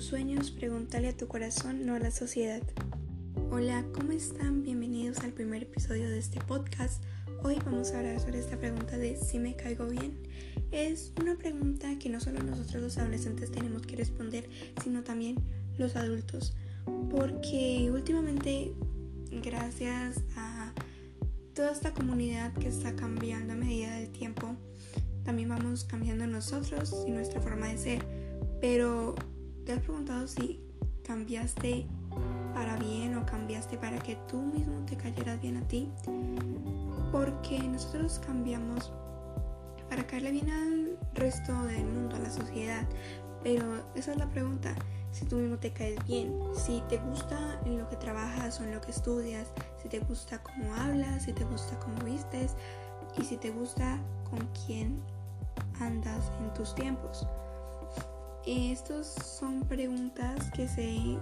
sueños, pregúntale a tu corazón, no a la sociedad. Hola, ¿cómo están? Bienvenidos al primer episodio de este podcast. Hoy vamos a hablar sobre esta pregunta de si me caigo bien. Es una pregunta que no solo nosotros los adolescentes tenemos que responder, sino también los adultos. Porque últimamente, gracias a toda esta comunidad que está cambiando a medida del tiempo, también vamos cambiando nosotros y nuestra forma de ser. Pero ¿te has preguntado si cambiaste para bien o cambiaste para que tú mismo te cayeras bien a ti? Porque nosotros cambiamos para caerle bien al resto del mundo, a la sociedad. Pero esa es la pregunta, si tú mismo te caes bien, si te gusta en lo que trabajas o en lo que estudias, si te gusta cómo hablas, si te gusta cómo vistes y si te gusta con quién andas en tus tiempos. Estas son preguntas que se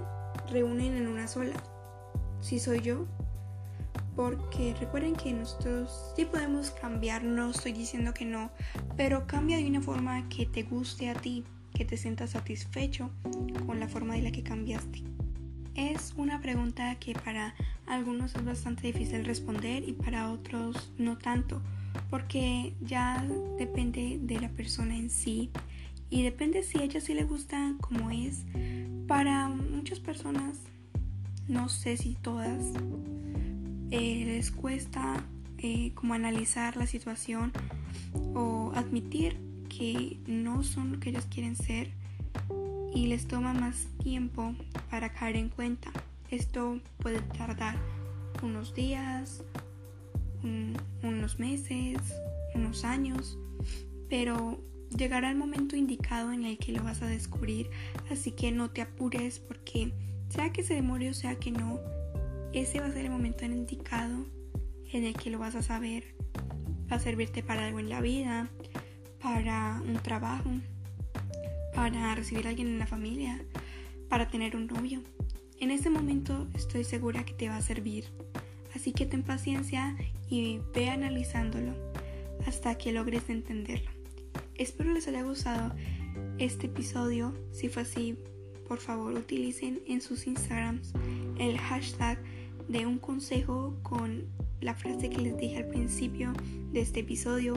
reúnen en una sola. Si soy yo, porque recuerden que nosotros sí podemos cambiar, no estoy diciendo que no, pero cambia de una forma que te guste a ti, que te sientas satisfecho con la forma de la que cambiaste. Es una pregunta que para algunos es bastante difícil responder y para otros no tanto, porque ya depende de la persona en sí y depende si a ella sí le gusta como es. Para muchas personas, no sé si todas, eh, les cuesta eh, como analizar la situación o admitir que no son lo que ellos quieren ser y les toma más tiempo para caer en cuenta. Esto puede tardar unos días, unos meses, unos años, pero llegará el momento indicado en el que lo vas a descubrir, así que no te apures porque sea que se demore o sea que no, ese va a ser el momento indicado en el que lo vas a saber. Va a servirte para algo en la vida, para un trabajo, para recibir a alguien en la familia, para tener un novio. En ese momento estoy segura que te va a servir. Así que ten paciencia y ve analizándolo hasta que logres entenderlo. Espero les haya gustado este episodio. Si fue así, por favor utilicen en sus Instagrams el hashtag de un consejo con la frase que les dije al principio de este episodio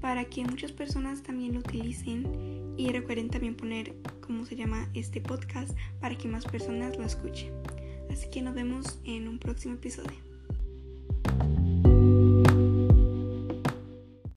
para que muchas personas también lo utilicen y recuerden también poner cómo se llama este podcast para que más personas lo escuchen. Así que nos vemos en un próximo episodio.